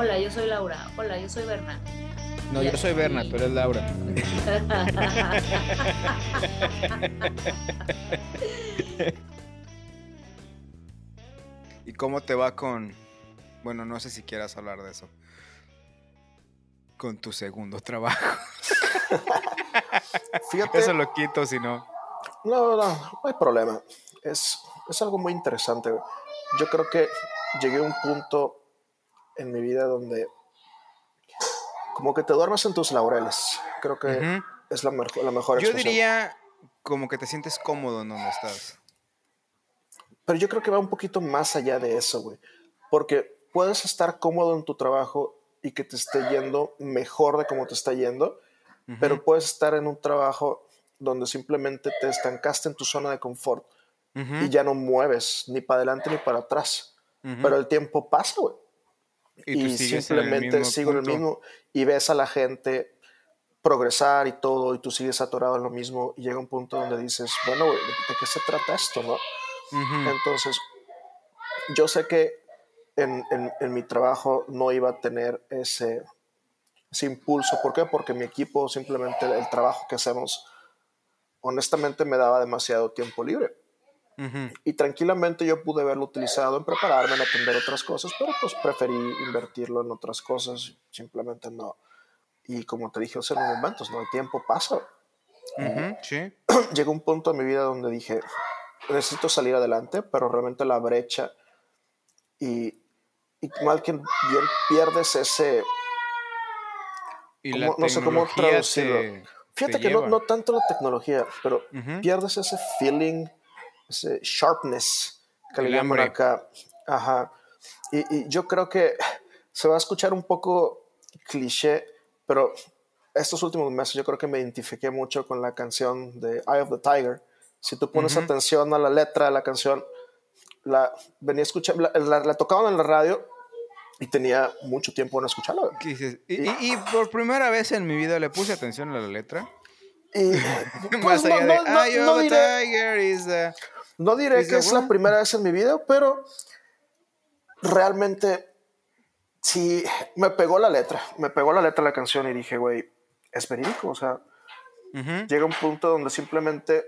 Hola, yo soy Laura. Hola, yo soy Berna. No, yo soy Berna, tú eres Laura. ¿Y cómo te va con... Bueno, no sé si quieras hablar de eso. Con tu segundo trabajo. Fíjate. Eso lo quito si no. No, no, no hay problema. Es, es algo muy interesante. Yo creo que llegué a un punto en mi vida donde como que te duermes en tus laureles. Creo que Ujú. es la, mejor la mejor Yo expresión. diría como que te sientes cómodo en donde estás. Pero yo creo que va un poquito más allá de eso, güey. Porque puedes estar cómodo en tu trabajo y que te esté yendo mejor de como te está yendo, pero puedes estar en un trabajo donde simplemente te estancaste en tu zona de confort Ujú, y ya no mueves ni para adelante ni para atrás. Pero el tiempo pasa, güey. Y el simplemente sigo en el punto. mismo y ves a la gente progresar y todo y tú sigues atorado en lo mismo y llega un punto donde dices, bueno, ¿de, de qué se trata esto, no? Entonces, yo sé que en, en- en mi trabajo no iba a tener ese, ese impulso. ¿Por qué? Porque mi equipo, simplemente el trabajo que hacemos, honestamente me daba demasiado tiempo libre. Ujú. Y tranquilamente yo pude haberlo utilizado en prepararme, en atender otras cosas, pero pues preferí invertirlo en otras cosas, simplemente no. Y como te dije hace unos momentos, ¿no? El tiempo pasa. Ujú, sí. Llegó un punto en mi vida donde dije, necesito salir adelante, pero realmente la brecha y, y mal que bien pierdes ese... Y ¿Cómo- la no sé cómo traducirlo. te- Fíjate te que no, no tanto la tecnología, pero Ujú. pierdes ese feeling, ese sharpness que le llaman acá. Ajá. Y, y yo creo que se va a escuchar un poco cliché, pero estos últimos meses yo creo que me identifiqué mucho con la canción de Eye of the Tiger. Si tú pones Ujú. atención a la letra de la canción, la venía a escuchar, la, la- la tocaban en la radio y tenía mucho tiempo en escucharla. Y, y- y por primera vez en mi vida le puse atención a la letra. Y Más pues, no, allá no- de no- "Eye no of a diré- Tiger is the-" No diré ¿Es que es la primera vez en mi vida, pero realmente sí me pegó la letra. Me pegó la letra de la canción y dije, güey, es verídico. O sea, Ujú. llega un punto donde simplemente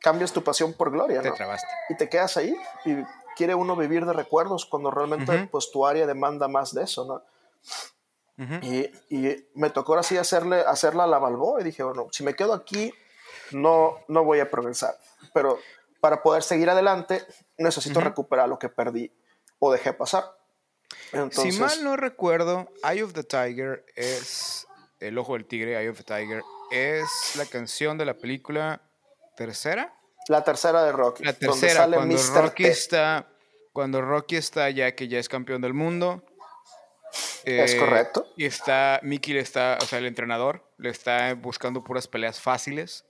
cambias tu pasión por gloria, Te ¿no? trabaste. Y te quedas ahí y quiere uno vivir de recuerdos cuando realmente Ujú. pues tu área demanda más de eso, ¿no? Y me tocó así hacerle, hacerla a la balboa y dije, bueno, si me quedo aquí, no, no voy a progresar. Pero para poder seguir adelante, necesito Ujú. recuperar lo que perdí o dejé pasar. Entonces, si mal no recuerdo, Eye of the Tiger es. El ojo del tigre, Eye of the Tiger, es la canción de la película tercera. la tercera de Rocky, La donde tercera, sale cuando Mr. Rocky T. está. Cuando Rocky está ya que ya es campeón del mundo. Es eh, correcto. Y está. Mickey le está. O sea, el entrenador le está buscando puras peleas fáciles.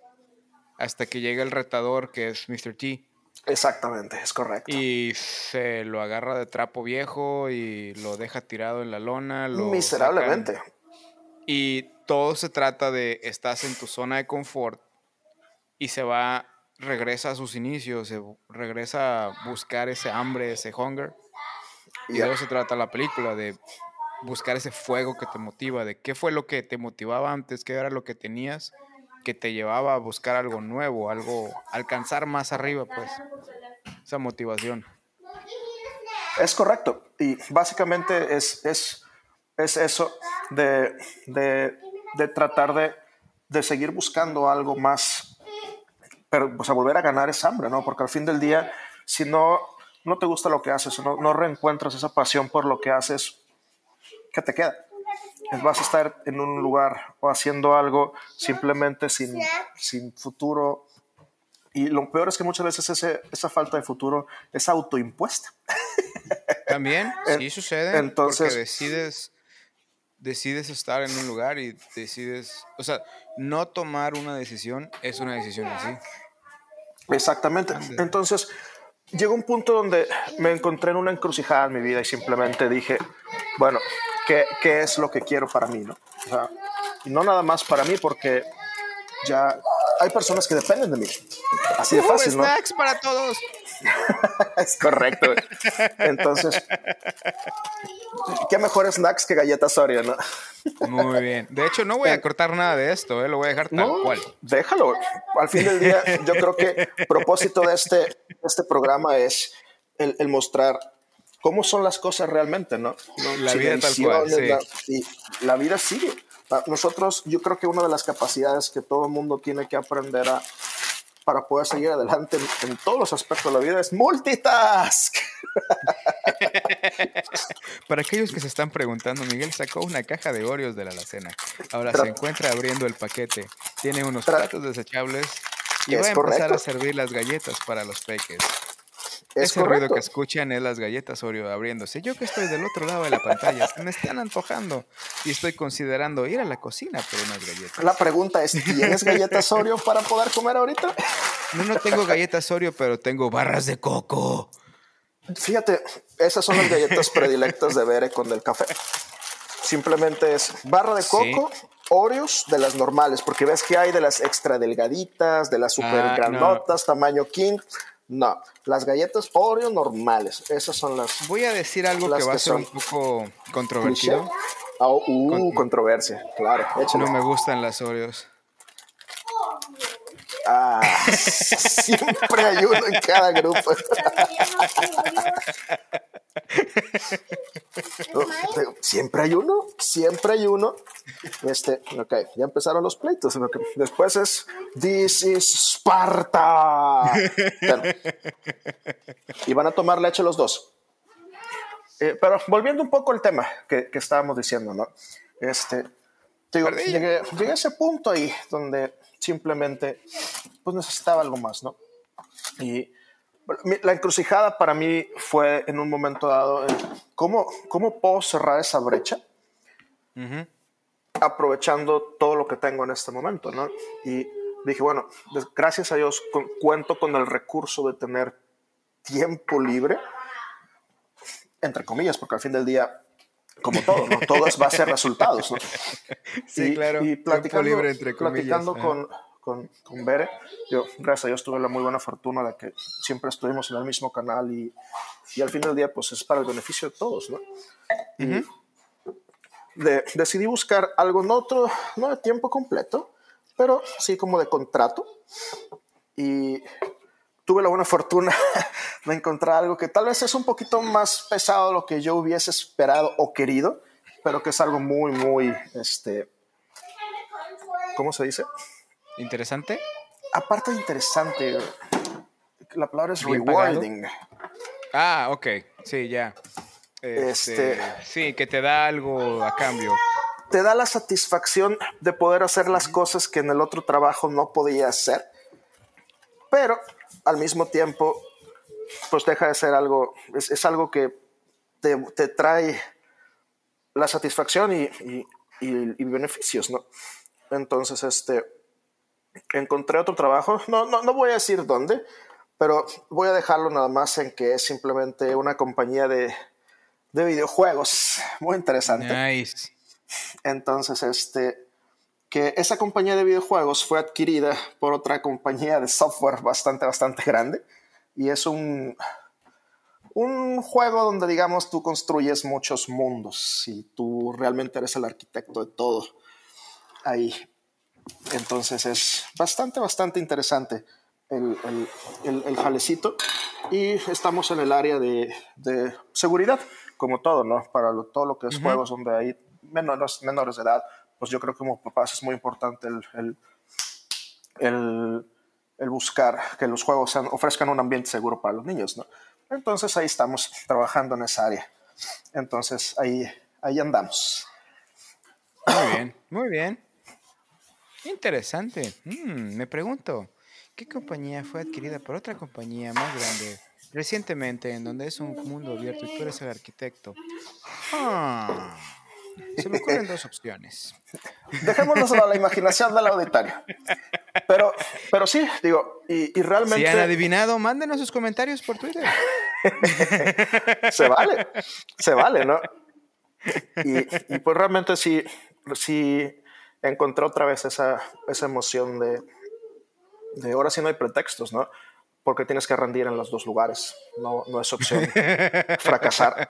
Hasta que llega el retador que es Mr. T. Exactamente, es correcto. Y se lo agarra de trapo viejo y lo deja tirado en la lona. Lo Miserablemente. sacan. Y todo se trata de estás en tu zona de confort y se va, regresa a sus inicios, se regresa a buscar ese hambre, ese hunger. Y Ya. de eso se trata la película, de buscar ese fuego que te motiva, de qué fue lo que te motivaba antes, qué era lo que tenías que te llevaba a buscar algo nuevo, algo, alcanzar más arriba, pues, esa motivación. Es correcto. Y básicamente es, es, es eso de, de, de tratar de, de seguir buscando algo más, pero volver a ganar esa hambre, ¿no? Porque al fin del día, si no, no te gusta lo que haces, no, no reencuentras esa pasión por lo que haces, ¿qué te queda? Vas a estar en un lugar o haciendo algo simplemente sin, sin futuro. Y lo peor es que muchas veces ese, esa falta de futuro es autoimpuesta. También, sí sucede, entonces- porque decides, decides estar en un lugar y decides, o sea, no tomar una decisión es una decisión así. Exactamente. Entonces, llegó un punto donde me encontré en una encrucijada en mi vida y simplemente dije, bueno, ¿qué, qué es lo que quiero para mí? ¿no? O sea, y no nada más para mí, porque ya hay personas que dependen de mí. Así de fácil, ¿no? snacks para todos! es correcto. Entonces, ¿qué mejores snacks que galletas Oreo, no? Muy bien. De hecho, no voy a cortar nada de esto, ¿eh? lo voy a dejar tal No, cual. déjalo. Al fin del día, yo creo que el propósito de este, este programa es el, el mostrar cómo son las cosas realmente, ¿no? La sin vida tal cual, sí. la- la vida sigue. Ah, Nosotros, yo creo que una de las capacidades que todo el mundo tiene que aprender a para poder seguir adelante en, en todos los aspectos de la vida es multitask. Para aquellos que se están preguntando, Miguel sacó una caja de Oreos de la alacena. Ahora Tra- se encuentra abriendo el paquete. Tiene unos platos desechables y va a empezar correcto. a servir las galletas para los peques. Es Ese ruido que escuchan es las galletas Oreo abriéndose. Yo que estoy del otro lado de la pantalla, me están antojando y estoy considerando ir a la cocina por unas galletas. La pregunta es, ¿tienes galletas Oreo para poder comer ahorita? No, no tengo galletas Oreo, pero tengo barras de coco. Fíjate, esas son las galletas predilectas de Bere con el café. Simplemente es barra de Sí. coco, Oreos de las normales, porque ves que hay de las extra delgaditas, de las super Ah, grandotas, tamaño king. No, las galletas Oreo normales, esas son las Voy a decir algo que va a ser un poco controvertido. Ah, uh, Con- controversia, claro. échale. No me gustan las Oreos. Ah, siempre hay uno en cada grupo. Siempre hay uno, siempre hay uno. Este, ok, ya empezaron los pleitos. lo que Después es This is Sparta. Bueno, y van a tomar leche los dos. Eh, pero volviendo un poco al tema que, que estábamos diciendo, ¿no? Este, digo, llegué a ese punto ahí donde simplemente pues necesitaba algo más, ¿no? Y la encrucijada para mí fue en un momento dado, ¿cómo, ¿cómo puedo cerrar esa brecha? Ujú. aprovechando todo lo que tengo en este momento, ¿no? Y dije, bueno, gracias a Dios con- cuento con el recurso de tener tiempo libre, entre comillas, porque al fin del día, como todo, ¿no? Todo base a resultados, ¿no? Sí, claro. Y platicando, libre, entre platicando con, con, con Bere, yo, gracias a Dios, tuve la muy buena fortuna de que siempre estuvimos en el mismo canal y, y al fin del día, pues es para el beneficio de todos, ¿no? Y de- decidí buscar algo no, otro, no de tiempo completo, pero sí como de contrato. Y tuve la buena fortuna de encontrar algo que tal vez es un poquito más pesado de lo que yo hubiese esperado o querido, pero que es algo muy, muy, este, ¿cómo se dice? ¿Interesante? Aparte de interesante, la palabra es Bien pagado. rewarding. Ah, ok. Sí, ya. Este, Este- Sí, que te da algo a cambio. Te da la satisfacción de poder hacer las cosas que en el otro trabajo no podía hacer, pero al mismo tiempo, pues deja de ser algo, es, es algo que te, te trae la satisfacción y, y- y- y beneficios, ¿no? Entonces, este, encontré otro trabajo, no, no, no voy a decir dónde, pero voy a dejarlo nada más en que es simplemente una compañía de, de videojuegos, muy interesante. Nice. Entonces, este, que esa compañía de videojuegos fue adquirida por otra compañía de software bastante, bastante grande. Y es un, un juego donde, digamos, tú construyes muchos mundos y tú realmente eres el arquitecto de todo ahí. Entonces es bastante, bastante interesante el, el, el- el jalecito. Y estamos en el área de, de seguridad, como todo, ¿no? Para lo- todo lo que es juegos donde hay menores, menores de edad, pues yo creo que como papás es muy importante el, el, buscar que los juegos sean- ofrezcan un ambiente seguro para los niños, ¿no? Entonces ahí estamos trabajando en esa área. Entonces ahí, ahí andamos. Muy bien, muy bien. Interesante. Mm, me pregunto, ¿qué compañía fue adquirida por otra compañía más grande recientemente en donde es un mundo abierto y tú eres el arquitecto? Ah, se me ocurren dos opciones. Dejémonos a la imaginación del auditorio. Pero, pero sí, digo, y, y realmente Si han adivinado, mándenos sus comentarios por Twitter. se vale, se vale, ¿no? Y, y pues realmente sí, sí encontré otra vez esa, esa emoción de, de ahora sí no hay pretextos, ¿no? Porque tienes que rendir en los dos lugares, no, no es opción fracasar.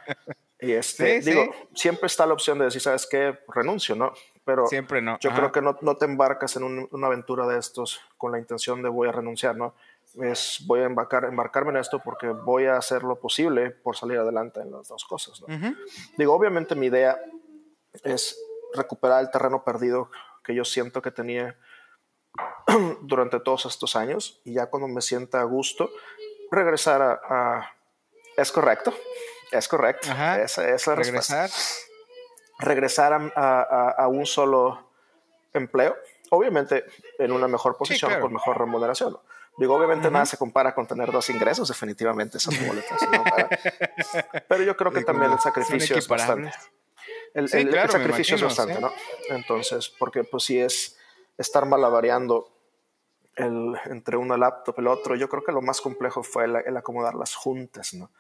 Y este, digo, siempre está la opción de decir, ¿sabes qué? Renuncio, ¿no? Pero siempre no. yo creo que no, no, te embarcas en una aventura de estos con la intención de voy a renunciar, ¿no? Es voy a embarcar, embarcarme en esto porque voy a hacer lo posible por salir adelante en las dos cosas, ¿no? Digo, obviamente mi idea es recuperar el terreno perdido que yo siento que tenía durante todos estos años y ya cuando me sienta a gusto, regresar a... ¿Es correcto? Es correcto. Esa, es la regresar. Regresar a, un solo empleo, obviamente en una mejor posición, con mejor remuneración. Digo, obviamente nada se compara con tener dos ingresos, definitivamente esas boletas. Pero yo creo que también el sacrificio es bastante. El, sacrificio es bastante, ¿no? Entonces, porque pues si es estar malabareando el, entre una laptop y el otro, yo creo que lo más complejo fue el acomodar las juntas, ¿no?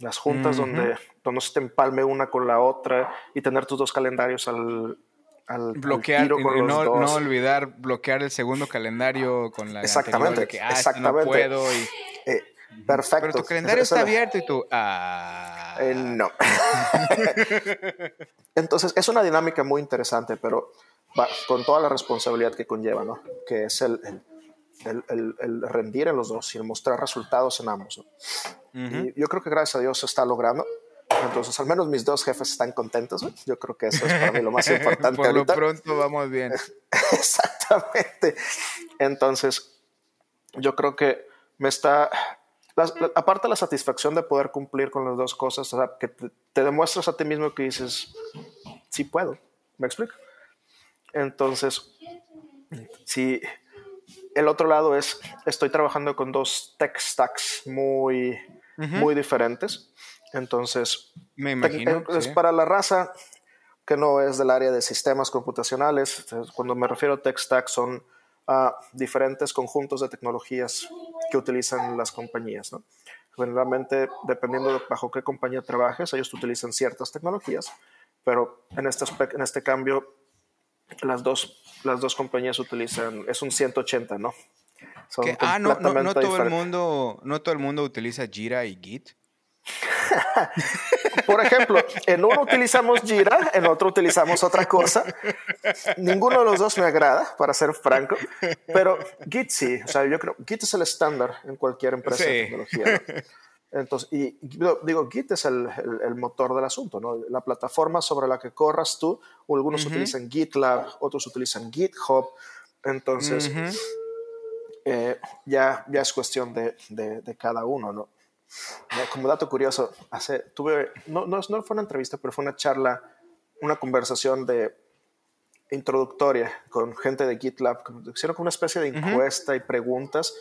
las juntas donde, donde se te empalme una con la otra y tener tus dos calendarios al, al bloquear con no, no, olvidar bloquear el segundo calendario con la exactamente que, ah, exactamente no puedo y, eh, perfecto. Pero tu calendario está abierto y tú ah. Eh, no. Entonces es una dinámica muy interesante pero con toda la responsabilidad que conlleva no que es el el, rendir en los dos y el mostrar resultados en ambos. Y yo creo que gracias a Dios se está logrando. Entonces, al menos mis dos jefes están contentos. Yo creo que eso es para mí lo más importante. Por lo pronto vamos bien. Exactamente. Entonces, yo creo que me está, aparte de la satisfacción de poder cumplir con las dos cosas, o sea, que te, te, demuestras a ti mismo que dices, sí puedo. ¿Me explico? Entonces, sí el otro lado es, estoy trabajando con dos tech stacks muy, muy diferentes. Entonces, me imagino. Es para la raza que no es del área de sistemas computacionales. Cuando me refiero a tech stacks son a diferentes conjuntos de tecnologías que utilizan las compañías. Generalmente, dependiendo de bajo qué compañía trabajes, ellos utilizan ciertas tecnologías, pero en este, en este cambio las dos, las dos compañías utilizan, es un 180, ¿no? ah, no, no, todo el mundo, no todo el mundo utiliza Jira y Git. Por ejemplo, en uno utilizamos Jira, en otro utilizamos otra cosa. Ninguno de los dos me agrada, para ser franco, pero Git sí. O sea, yo creo Git es el estándar en cualquier empresa de tecnología. Entonces, y digo, Git es el, el, motor del asunto, ¿no? La plataforma sobre la que corras tú, algunos utilizan GitLab, otros utilizan GitHub, entonces eh, ya, ya es cuestión de, de, cada uno, ¿no? Como dato curioso, hace, tuve, no, no, no fue una entrevista, pero fue una charla, una conversación de introductoria con gente de GitLab, hicieron como una especie de encuesta y preguntas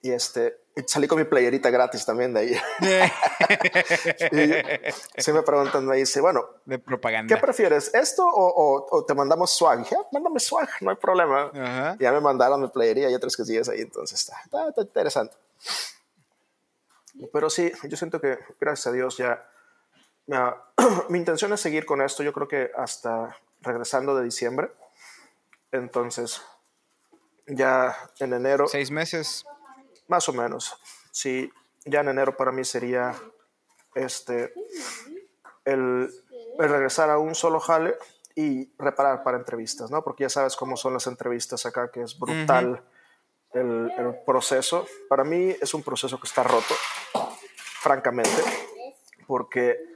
y este, salí con mi playerita gratis también de ahí. y se me preguntan, me dice, bueno, de propaganda. ¿Qué prefieres, esto o, o, te mandamos swag? dije, ah, mándame swag, no hay problema. Ya me mandaron mi playería y otras cosillas ahí, entonces está, está, interesante. Pero sí, yo siento que gracias a Dios ya mi intención es seguir con esto, yo creo que hasta regresando de diciembre. Entonces, ya en enero. Seis meses. Más o menos. Sí, ya en enero para mí sería este el, regresar a un solo jale y reparar para entrevistas, ¿no? Porque ya sabes cómo son las entrevistas acá, que es brutal el, el, proceso. Para mí es un proceso que está roto, francamente, porque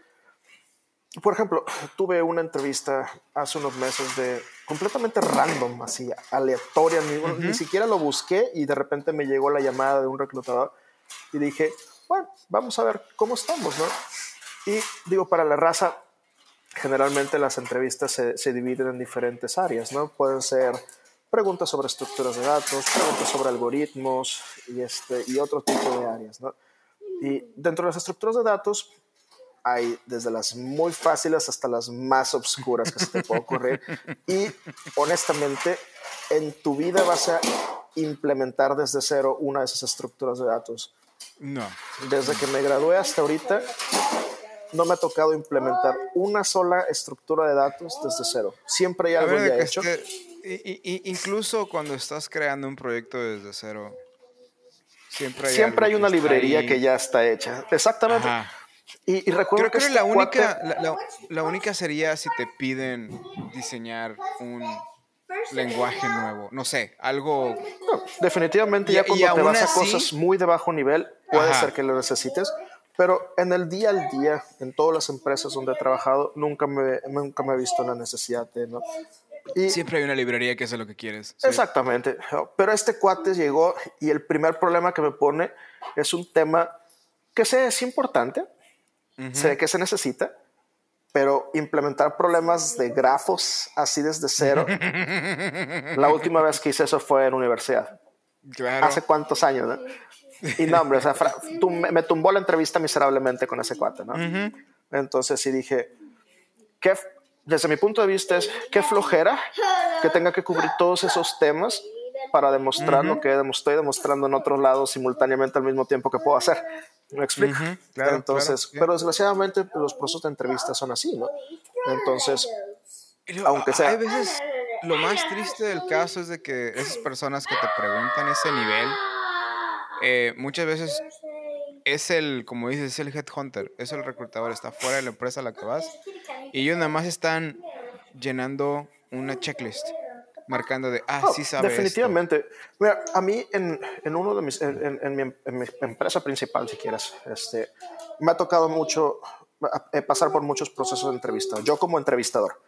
por ejemplo, tuve una entrevista hace unos meses de completamente random, así aleatoria, ni, siquiera lo busqué y de repente me llegó la llamada de un reclutador y dije, bueno, vamos a ver cómo estamos, ¿no? Y digo, para la raza, generalmente las entrevistas se, se dividen en diferentes áreas, ¿no? Pueden ser preguntas sobre estructuras de datos, preguntas sobre algoritmos y, este, y otro tipo de áreas, ¿no? Y dentro de las estructuras de datos, hay desde las muy fáciles hasta las más obscuras que se te puede ocurrir. Y honestamente, en tu vida vas a implementar desde cero una de esas estructuras de datos. No. Desde que me gradué hasta ahorita, no me ha tocado implementar una sola estructura de datos desde cero. Siempre hay algo ya hecho. incluso cuando estás creando un proyecto desde cero, Siempre hay, siempre hay una librería ahí. que ya está hecha. Exactamente. Ajá. Y, y recuerdo Creo que este la única, la, la- la única sería si te piden diseñar un lenguaje nuevo. No sé, algo. No, definitivamente Y- ya cuando te vas a así- cosas muy de bajo nivel, puede Ajá. ser que lo necesites, pero en el día al día, en todas las empresas donde he trabajado, nunca me, nunca me he visto la necesidad de, ¿no? Y, Siempre hay una librería que hace lo que quieres. Sí. Exactamente, pero este cuate llegó y el primer problema que me pone es un tema que sé es importante, sé que se necesita, pero implementar problemas de grafos así desde cero, la última vez que hice eso fue en universidad. Claro. ¿Hace cuántos años? no? Y no, hombre, o sea, fra- tum- me, tumbó la entrevista miserablemente con ese cuate, ¿no? Entonces sí dije, ¿qué, f- desde mi punto de vista es, qué flojera que tenga que cubrir todos esos temas para demostrar lo que demo- estoy demostrando en otros lados simultáneamente al mismo tiempo que puedo hacer. ¿Me explico? Claro, Entonces, claro, pero desgraciadamente pues, los procesos de entrevista son así, ¿no? Entonces, aunque sea- Hay veces, lo más triste del caso es de que esas personas que te preguntan ese nivel, eh, muchas veces es el, como dices, es el headhunter, es el reclutador, está fuera de la empresa a la que vas, y ellos nada más están llenando una checklist, marcando de, ah, Oh, sí sabe esto". definitivamente. Mira, a mí en, en uno de mis, en, en- en mi, mi empresa principal, si quieres, este, me ha tocado mucho eh, pasar por muchos procesos de entrevista. Yo como entrevistador.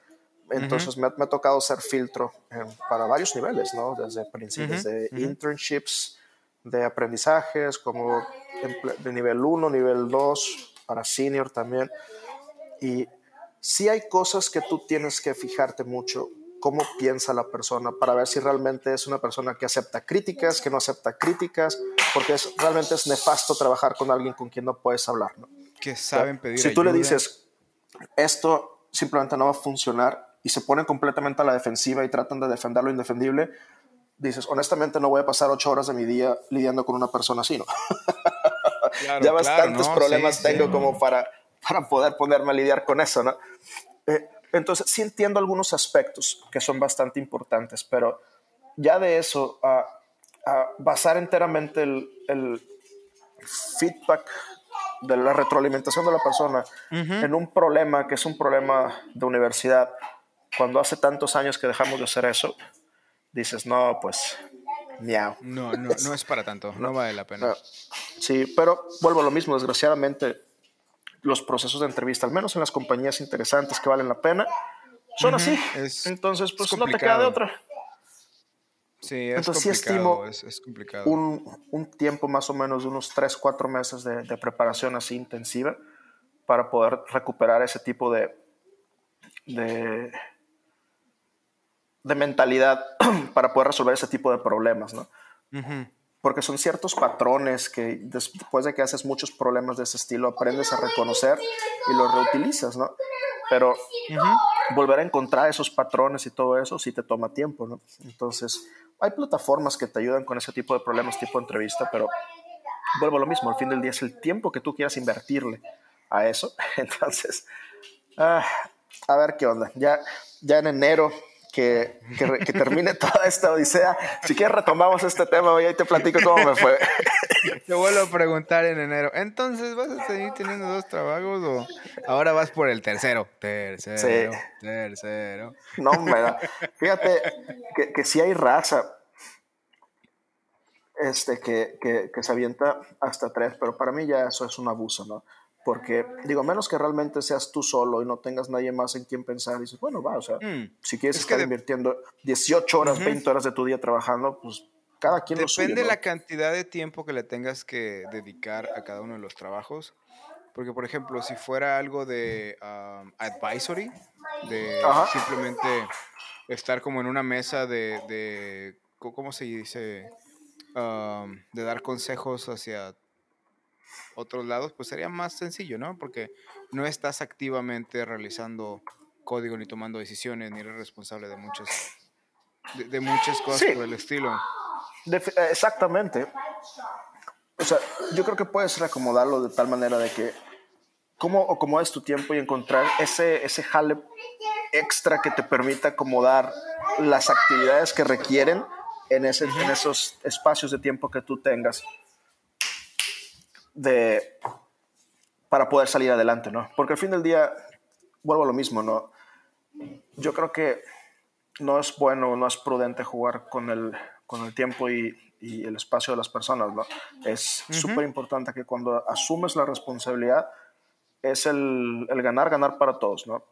Entonces me, ha, me ha tocado ser filtro eh, para varios niveles, ¿no? Desde, princi- desde internships, de aprendizajes, como de nivel 1, nivel 2, para senior también. Y sí hay cosas que tú tienes que fijarte mucho cómo piensa la persona para ver si realmente es una persona que acepta críticas, que no acepta críticas, porque es, realmente es nefasto trabajar con alguien con quien no puedes hablar. ¿no? Que saben pedir si tú le ayuda. dices, esto simplemente no va a funcionar y se ponen completamente a la defensiva y tratan de defender lo indefendible, dices, honestamente no voy a pasar ocho horas de mi día lidiando con una persona así, ¿no? Claro, ya claro, bastantes no, problemas sí, tengo sí. como para, para poder ponerme a lidiar con eso, ¿no? Eh, entonces, sí entiendo algunos aspectos que son bastante importantes, pero ya de eso, a, a basar enteramente el, el feedback de la retroalimentación de la persona en un problema que es un problema de universidad, cuando hace tantos años que dejamos de hacer eso, dices, no, pues, miau. No, no, no es para tanto, no vale la pena. No. Sí, pero vuelvo a lo mismo, desgraciadamente los procesos de entrevista, al menos en las compañías interesantes que valen la pena, son así. Es- Entonces, pues es no te queda de otra. Sí, es Entonces, sí estimo es, es complicado. Un, un tiempo más o menos de unos 3, 4 meses de, de preparación así intensiva para poder recuperar ese tipo de, de, de mentalidad para poder resolver ese tipo de problemas, ¿no? Porque son ciertos patrones que después de que haces muchos problemas de ese estilo aprendes a reconocer y los reutilizas, ¿no? Pero volver a encontrar esos patrones y todo eso sí te toma tiempo, ¿no? Entonces, hay plataformas que te ayudan con ese tipo de problemas tipo entrevista, pero vuelvo a lo mismo, al fin del día es el tiempo que tú quieras invertirle a eso. Entonces, ah, a ver qué onda. Ya, ya en enero que, que, termine toda esta odisea. Si quieres retomamos este tema y ahí te platico cómo me fue. Te vuelvo a preguntar en enero. Entonces, ¿vas a seguir teniendo dos trabajos o ahora vas por el tercero? Tercero, Sí. tercero. No, hombre, fíjate que, que sí hay raza este, que, que, que se avienta hasta tres, pero para mí ya eso es un abuso, ¿no? Porque, digo, menos que realmente seas tú solo y no tengas nadie más en quien pensar, dices, bueno, va, o sea, Mm. si quieres Es estar de- invirtiendo 18 horas, 20 horas de tu día trabajando, pues cada quien lo suyo, Depende ¿no? la cantidad de tiempo que le tengas que dedicar a cada uno de los trabajos. Porque, por ejemplo, si fuera algo de um, advisory, de Ajá. simplemente estar como en una mesa de, de ¿cómo se dice? Um, de dar consejos hacia otros lados, pues sería más sencillo, ¿no? Porque no estás activamente realizando código ni tomando decisiones, ni eres responsable de muchas, de, de muchas cosas Sí. por el estilo. Defi- eh, exactamente. O sea, yo creo que puedes reacomodarlo de tal manera de que cómo acomodes tu tiempo y encontrar ese, ese jale extra que te permita acomodar las actividades que requieren en, ese, en esos espacios de tiempo que tú tengas de, para poder salir adelante, ¿no? Porque al fin del día, vuelvo a lo mismo, ¿no? Yo creo que no es bueno, no es prudente jugar con el, con el tiempo y, y el espacio de las personas, ¿no? Es súper importante que cuando asumes la responsabilidad es el, el, ganar, ganar para todos, ¿no?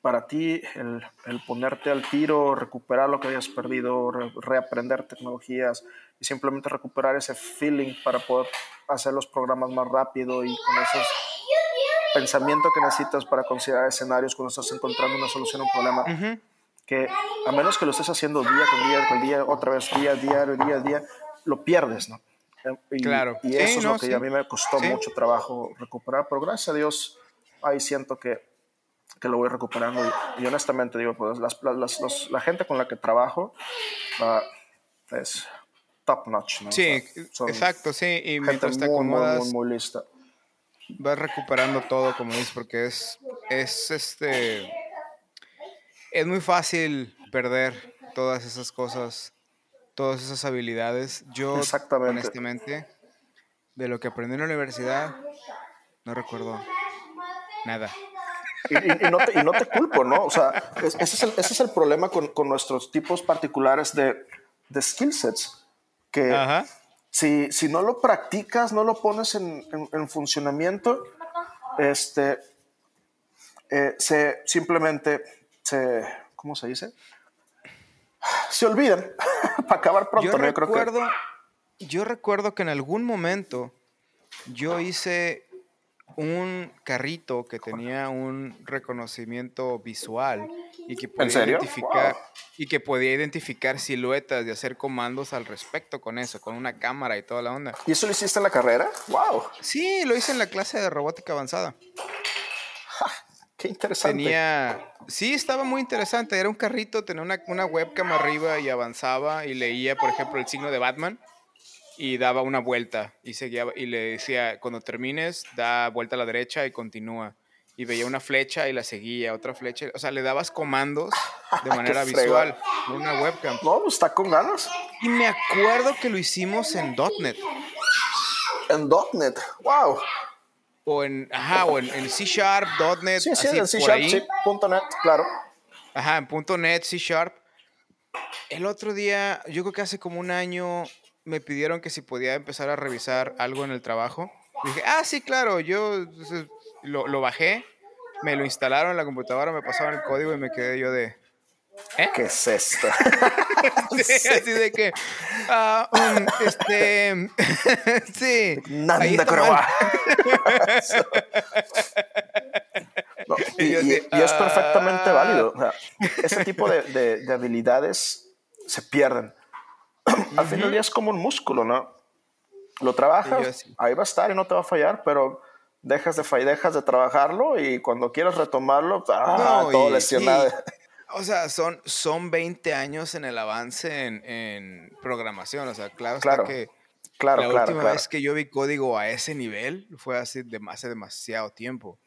Para ti, el, el, ponerte al tiro, recuperar lo que hayas perdido, re, reaprender tecnologías y simplemente recuperar ese feeling para poder hacer los programas más rápido y con ese pensamiento que necesitas para considerar escenarios cuando estás encontrando una solución a un problema. Uh -huh que a menos que lo estés haciendo día con día con día, otra vez día, diario, día, día, lo pierdes, ¿no? Y, claro. Y eso sí, es no, lo que sí. a mí me costó Sí. mucho trabajo recuperar, pero gracias a Dios ahí siento que, que lo voy recuperando y, y honestamente digo, pues las, las, la gente con la que trabajo uh, es top notch, ¿no? Sí, O sea, son exacto, sí. Y mientras te muy, muy, acomodas, muy, muy lista. vas recuperando todo, como dices, porque es, es este. Es muy fácil perder todas esas cosas, todas esas habilidades. Yo, honestamente, de lo que aprendí en la universidad, no recuerdo nada. Y, y- y no te, y no te culpo, ¿no? O sea, es- ese, es el, ese es el problema con, con nuestros tipos particulares de, de skill sets. Que Ajá. si, si no lo practicas, no lo pones en, en- en funcionamiento, este, eh, se simplemente se, ¿cómo se dice? Se olvidan para acabar pronto. Yo ¿no? Yo creo que- recuerdo, yo recuerdo que en algún momento yo hice un carrito que tenía un reconocimiento visual y que podía serio? identificar Wow. y que podía identificar siluetas y hacer comandos al respecto con eso, con una cámara y toda la onda. ¿Y eso lo hiciste en la carrera? ¡Wow! Sí, lo hice en la clase de robótica avanzada. ¡Qué interesante! Tenía, sí, estaba muy interesante. Era un carrito, tenía una, una webcam arriba y avanzaba y leía, por ejemplo, el signo de Batman y daba una vuelta y seguía y le decía, cuando termines, da vuelta a la derecha y continúa. Y veía una flecha y la seguía, otra flecha. O sea, le dabas comandos de manera visual con una webcam. No, pues, está con ganas. Y me acuerdo que lo hicimos en .NET En .NET. ¡Wow! o en, ajá, o en, en C Sharp, .NET, Sí, sí, así en C Sharp, sí, punto .NET, claro. Ajá, en punto .NET, C Sharp. El otro día, yo creo que hace como un año, me pidieron que si podía empezar a revisar algo en el trabajo. Y dije, ah, sí, claro, yo entonces, lo, lo bajé, me lo instalaron en la computadora, me pasaron el código y me quedé yo de... ¿Eh? ¿Qué es esto? Sí, así de que... ah, um, este... sí. Nanda mal. No, y, Y es perfectamente ah. válido. O sea, ese tipo de, de- de habilidades se pierden. Al fin del día es como un músculo, ¿no? Lo trabajas, ahí va a estar y no te va a fallar, pero dejas de, dejas de trabajarlo y cuando quieras retomarlo, ah, No, todo y- lesionado. y- o sea, son, son 20 años en el avance en, en programación. O sea, claro, está Claro, que Claro, la claro, última claro. vez que yo vi código a ese nivel fue hace, hace demasiado tiempo.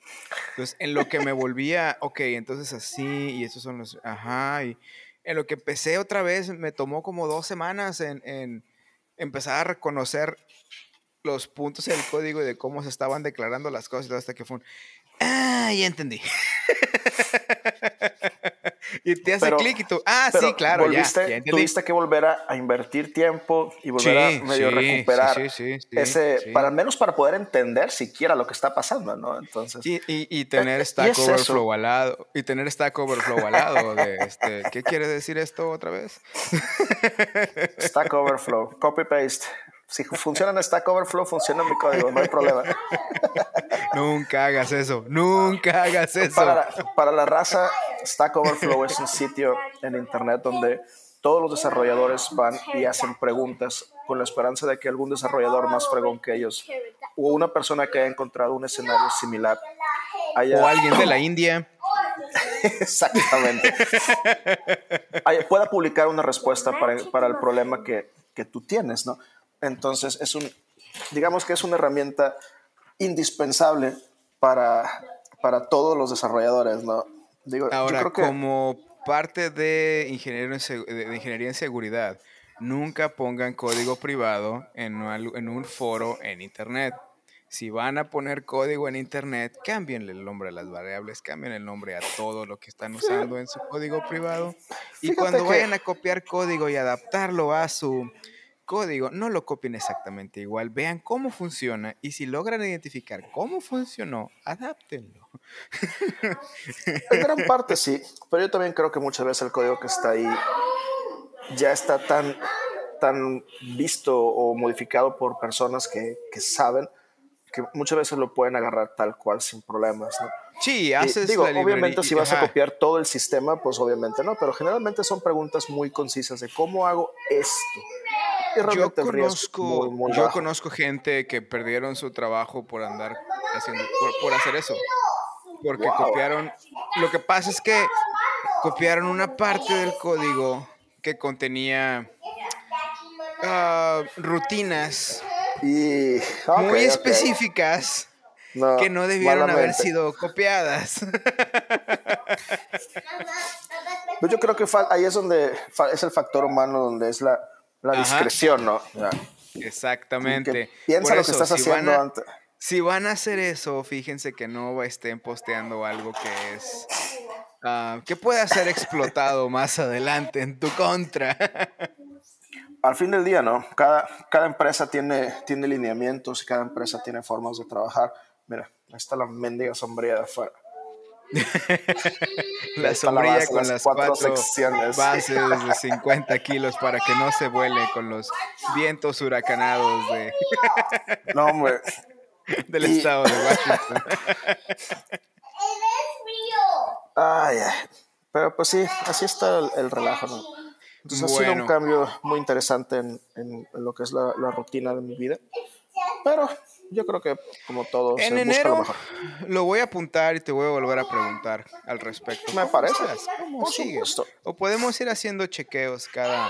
Entonces, en lo que me volvía, ok, entonces así, y estos son los, ajá, y en lo que empecé otra vez, me tomó como dos semanas en, en empezar a reconocer los puntos del código y de cómo se estaban declarando las cosas y todo hasta que fue un, ah, ya entendí. y te hace clic y tú, ah, sí, claro, ya, volviste, ya entendí. tuviste que volver a, a invertir tiempo y volver Sí, a medio sí, recuperar sí, sí, sí, sí, ese, para al menos para poder entender siquiera lo que está pasando, ¿no? Entonces, Y, y, y tener Eh, Stack es. Overflow al lado. Y tener Stack Overflow al lado. De este, ¿Qué quiere decir esto otra vez? Stack Overflow, copy paste. Si funciona en Stack Overflow, funciona en mi código, no hay problema. Nunca hagas eso. Nunca hagas eso. Para la, para la raza, Stack Overflow es un sitio en internet donde todos los desarrolladores van y hacen preguntas con la esperanza de que algún desarrollador más fregón que ellos o una persona que haya encontrado un escenario similar haya, O alguien de la India. Exactamente. Pueda publicar una respuesta para, para el problema que, que tú tienes, ¿no? Entonces, es un, digamos que es una herramienta indispensable para, para todos los desarrolladores, ¿no? Digo, yo Ahora, creo que como parte de, de- ingeniería en seguridad, nunca pongan código privado en, al- en un foro en internet. si van a poner código en internet, cámbienle el nombre a las variables, cambien el nombre a todo lo que están usando en su código privado. Y Fíjate cuando que- vayan a copiar código y adaptarlo a su código, no lo copien exactamente igual, vean cómo funciona y si logran identificar cómo funcionó, adáptenlo. En gran parte sí, pero yo también creo que muchas veces el código que está ahí ya está tan, tan visto o modificado por personas que, que saben que muchas veces lo pueden agarrar tal cual sin problemas. ¿no? Sí, Y haces digo, la obviamente si vas a copiar todo el sistema, pues obviamente no, pero generalmente son preguntas muy concisas de cómo hago esto. Yo conozco, muy, muy yo conozco gente que perdieron su trabajo por andar haciendo, por, por hacer eso. Porque Wow. copiaron. Lo que pasa es que copiaron una parte del código que contenía ah, rutinas Y, muy específicas No, que no debieron haber sido copiadas. Pues yo creo que ahí es donde es el factor humano, donde es la, la Ajá. discreción, ¿no? Ya. Exactamente. Piensa lo que estás si haciendo a- antes. Si van a hacer eso, fíjense que no estén posteando algo que es. ah, que pueda ser explotado más adelante en tu contra. Al fin del día, ¿no? Cada, cada empresa tiene, tiene lineamientos, cada empresa tiene formas de trabajar. Mira, ahí está la mendiga sombría de afuera. la sombrilla con las cuatro cuatro, secciones. bases de 50 kilos para que no se vuele con los vientos huracanados de- No, hombre. del Y- estado de Washington. Ay, ay. Pero pues sí, así está el, el relajo, ¿no? Entonces ha sido un cambio muy interesante en, en- en lo que es la, la rutina de mi vida. Pero yo creo que como todo, En se busca lo enero mejor. lo voy a apuntar y te voy a volver a preguntar al respecto. Me ¿Cómo parece. ¿Cómo Por sigues? O podemos ir haciendo chequeos cada,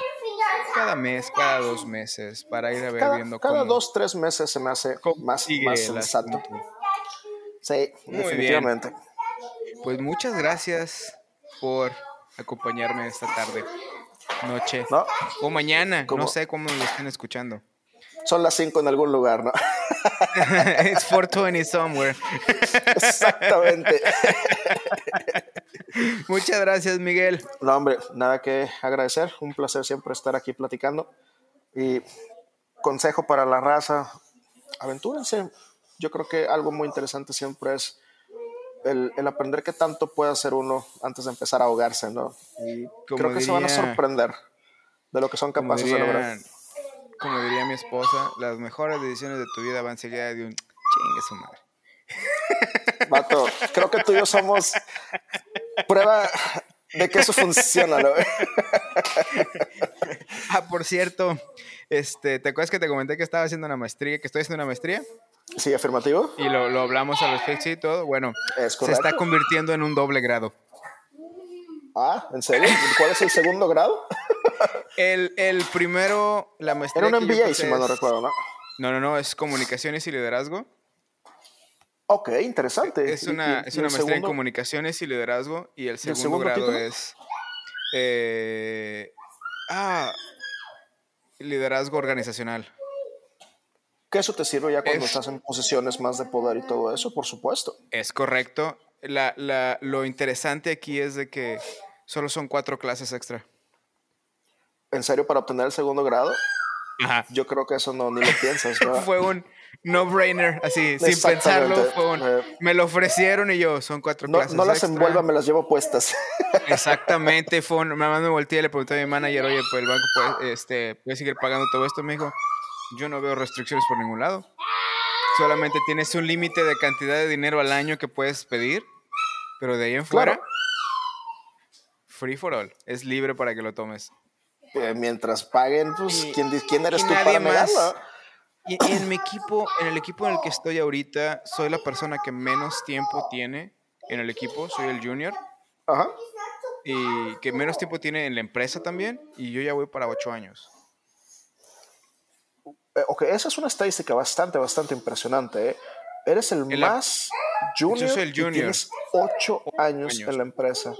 cada mes, cada dos meses, para ir a ver Cada, viendo cada cómo, dos, tres meses se me hace más, más sensato. Sí, Muy definitivamente. Pues muchas gracias por acompañarme esta tarde, noche ¿No? o mañana. ¿Cómo? No sé cómo lo estén escuchando. Son las cinco en algún lugar, ¿no? It's 420 somewhere. Exactamente. Muchas gracias, Miguel. No, hombre, nada que agradecer. Un placer siempre estar aquí platicando. Y consejo para la raza, aventúrense. Yo creo que algo muy interesante siempre es el, el aprender qué tanto puede hacer uno antes de empezar a ahogarse, ¿no? Y creo que se van a diría- sorprender de lo que son capaces de lograr. Como diría mi esposa, las mejores decisiones de tu vida van seguidas de un chingue su madre. Vato, creo que tú y yo somos prueba de que eso funciona, ¿no? Ah, por cierto, este, ¿te acuerdas que te comenté que estaba haciendo una maestría, que estoy haciendo una maestría? Sí, afirmativo. Y lo, lo hablamos al respecto y todo. Bueno, Es se está convirtiendo en un doble grado. Ah, ¿en serio? ¿Cuál es el segundo grado? El, el primero, la maestría. Era un MBA, si mal no recuerdo, ¿no? No, no, no, es comunicaciones y liderazgo. Ok, interesante. Es ¿Y- una, y- es y una maestría en comunicaciones y liderazgo. Y el segundo, segundo grado título? es. eh, ah, liderazgo organizacional. Que eso te sirve ya cuando Es- estás en posiciones más de poder y todo eso, por supuesto. Es correcto. La, la- lo interesante aquí es de que solo son cuatro clases extra. En serio, para obtener el segundo grado, Ajá. yo creo que eso no ni lo piensas. Fue un no-brainer, así, sin pensarlo. Fue un- Eh, me lo ofrecieron y yo, son cuatro No, clases no las extra. envuelva, me las llevo puestas. Exactamente, fue un, más me volteé y le pregunté a mi manager, oye, pues el banco puede, este, puede seguir pagando todo esto. Me dijo, yo no veo restricciones por ningún lado. Solamente tienes un límite de cantidad de dinero al año que puedes pedir, pero de ahí en fuera, Claro. free for all, es libre para que lo tomes. Eh, mientras paguen, pues, Y- ¿quién, quién eres y tú para más. negarlo? Y, y en mi equipo, en el equipo en el que estoy ahorita, soy la persona que menos tiempo tiene en el equipo, soy el junior, Ajá. y que menos tiempo tiene en la empresa también, y yo ya voy para ocho años. Eh, ok, esa es una estadística bastante, bastante impresionante. ¿eh? Eres el En la- más junior, soy el y junior. tienes ocho años, años. en la empresa.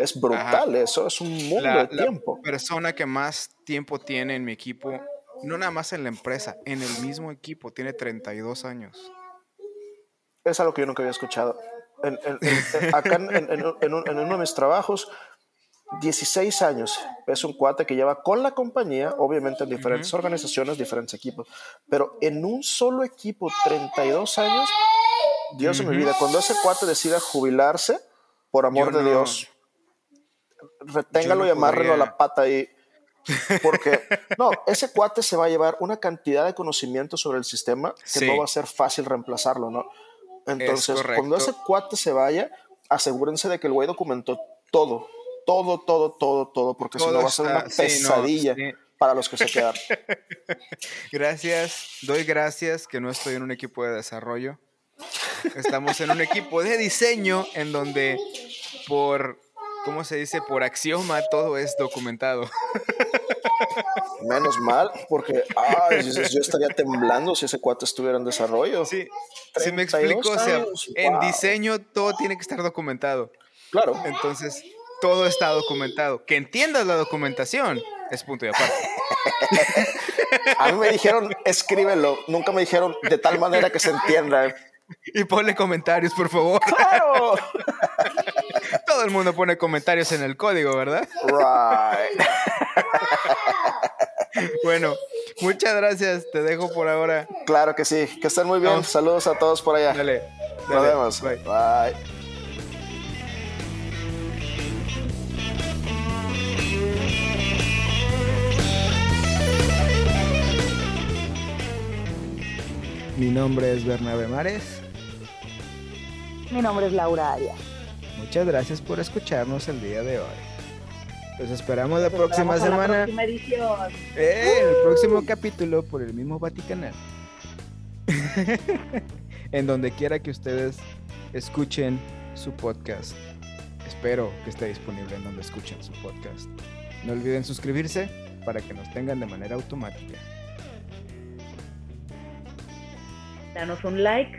Es brutal eso, es un mundo La, de la tiempo. persona que más tiempo tiene en mi equipo, no nada más en la empresa, en el mismo equipo, tiene 32 años. es algo que yo nunca había escuchado. En, en, en, acá en, uno de mis trabajos, 16 años. Es un cuate que lleva con la compañía, obviamente en diferentes organizaciones, diferentes equipos, pero en un solo equipo, 32 años, Dios de mi vida, cuando ese cuate decida jubilarse, por amor de Dios, reténgalo y amárrelo a la pata ahí. Porque, no, ese cuate se va a llevar una cantidad de conocimiento sobre el sistema que no va a ser fácil reemplazarlo, ¿no? Entonces, cuando ese cuate se vaya, asegúrense de que el güey documentó todo, todo, todo, todo, todo, porque si no va a ser una pesadilla para los que se quedan. gracias, doy gracias que no estoy en un equipo de desarrollo. Estamos en un equipo de diseño en donde por ¿cómo se dice? Por axioma todo es documentado. Menos mal, porque yo estaría temblando si ese cuate estuviera en desarrollo. Sí, si me explico, o sea, en diseño todo tiene que estar documentado. Claro. Entonces, todo está documentado. Que entiendas la documentación es punto y aparte. A mí me dijeron, escríbelo. Nunca me dijeron de tal manera que se entienda. Y ponle comentarios, por favor. ¡Claro! Todo el mundo pone comentarios en el código, ¿verdad? Right. bueno, muchas gracias. Te dejo por ahora. Claro que sí. Que estén muy bien. Saludos a todos por allá. Dale. Nos vemos. Bye. Bye. Mi nombre es Bernabé Mares. Mi nombre es Laura Arias. Muchas gracias por escucharnos el día de hoy. Los esperamos la próxima semana. La próxima edición. Eh, el próximo capítulo por el mismo Vaticanal. en donde quiera que ustedes escuchen su podcast. Espero que esté disponible en donde escuchen su podcast. No olviden suscribirse para que nos tengan de manera automática. Danos un like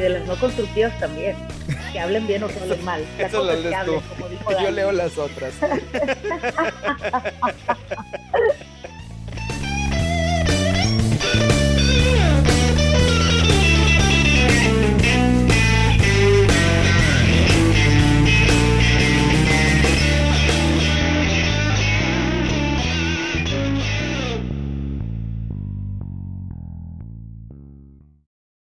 Y de las no constructivas también. Que hablen bien o que hablen mal. Eso lo lees tú. Yo leo las otras.